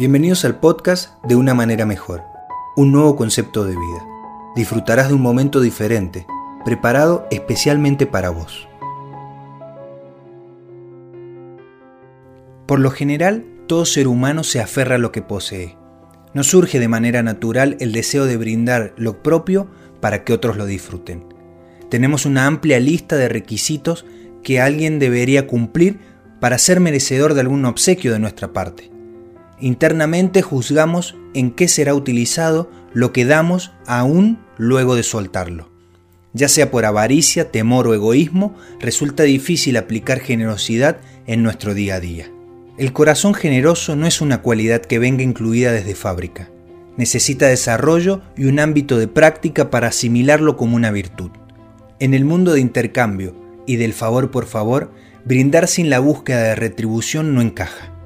Bienvenidos al podcast de Una manera mejor, un nuevo concepto de vida. Disfrutarás de un momento diferente, preparado especialmente para vos. Por lo general, todo ser humano se aferra a lo que posee. Nos surge de manera natural el deseo de brindar lo propio para que otros lo disfruten. Tenemos una amplia lista de requisitos que alguien debería cumplir para ser merecedor de algún obsequio de nuestra parte. Internamente juzgamos en qué será utilizado lo que damos aún luego de soltarlo. Ya sea por avaricia, temor o egoísmo, resulta difícil aplicar generosidad en nuestro día a día. El corazón generoso no es una cualidad que venga incluida desde fábrica. Necesita desarrollo y un ámbito de práctica para asimilarlo como una virtud. En el mundo de intercambio y del favor por favor, brindar sin la búsqueda de retribución no encaja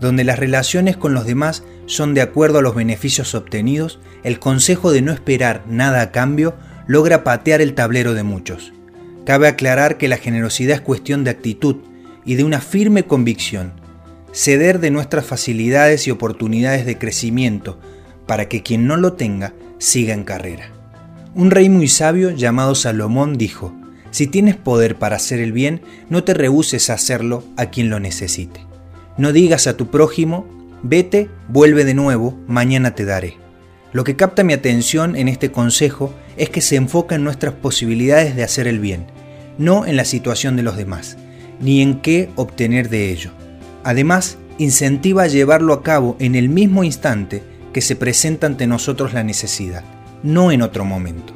donde las relaciones con los demás son de acuerdo a los beneficios obtenidos, el consejo de no esperar nada a cambio logra patear el tablero de muchos. Cabe aclarar que la generosidad es cuestión de actitud y de una firme convicción, ceder de nuestras facilidades y oportunidades de crecimiento para que quien no lo tenga siga en carrera. Un rey muy sabio llamado Salomón dijo, si tienes poder para hacer el bien, no te rehuses a hacerlo a quien lo necesite. No digas a tu prójimo, vete, vuelve de nuevo, mañana te daré. Lo que capta mi atención en este consejo es que se enfoca en nuestras posibilidades de hacer el bien, no en la situación de los demás, ni en qué obtener de ello. Además, incentiva a llevarlo a cabo en el mismo instante que se presenta ante nosotros la necesidad, no en otro momento.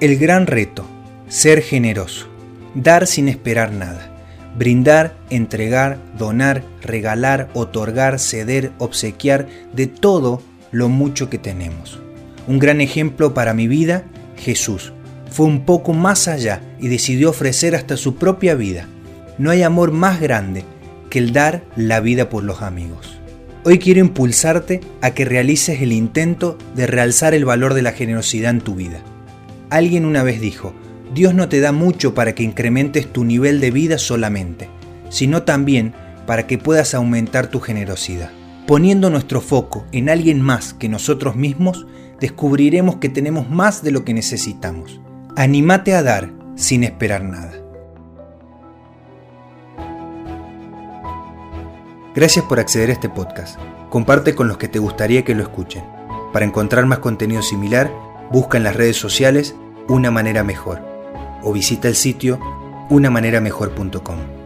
El gran reto, ser generoso, dar sin esperar nada. Brindar, entregar, donar, regalar, otorgar, ceder, obsequiar, de todo lo mucho que tenemos. Un gran ejemplo para mi vida, Jesús. Fue un poco más allá y decidió ofrecer hasta su propia vida. No hay amor más grande que el dar la vida por los amigos. Hoy quiero impulsarte a que realices el intento de realzar el valor de la generosidad en tu vida. Alguien una vez dijo, Dios no te da mucho para que incrementes tu nivel de vida solamente, sino también para que puedas aumentar tu generosidad. Poniendo nuestro foco en alguien más que nosotros mismos, descubriremos que tenemos más de lo que necesitamos. Anímate a dar sin esperar nada. Gracias por acceder a este podcast. Comparte con los que te gustaría que lo escuchen. Para encontrar más contenido similar, busca en las redes sociales una manera mejor o visita el sitio unamaneramejor.com.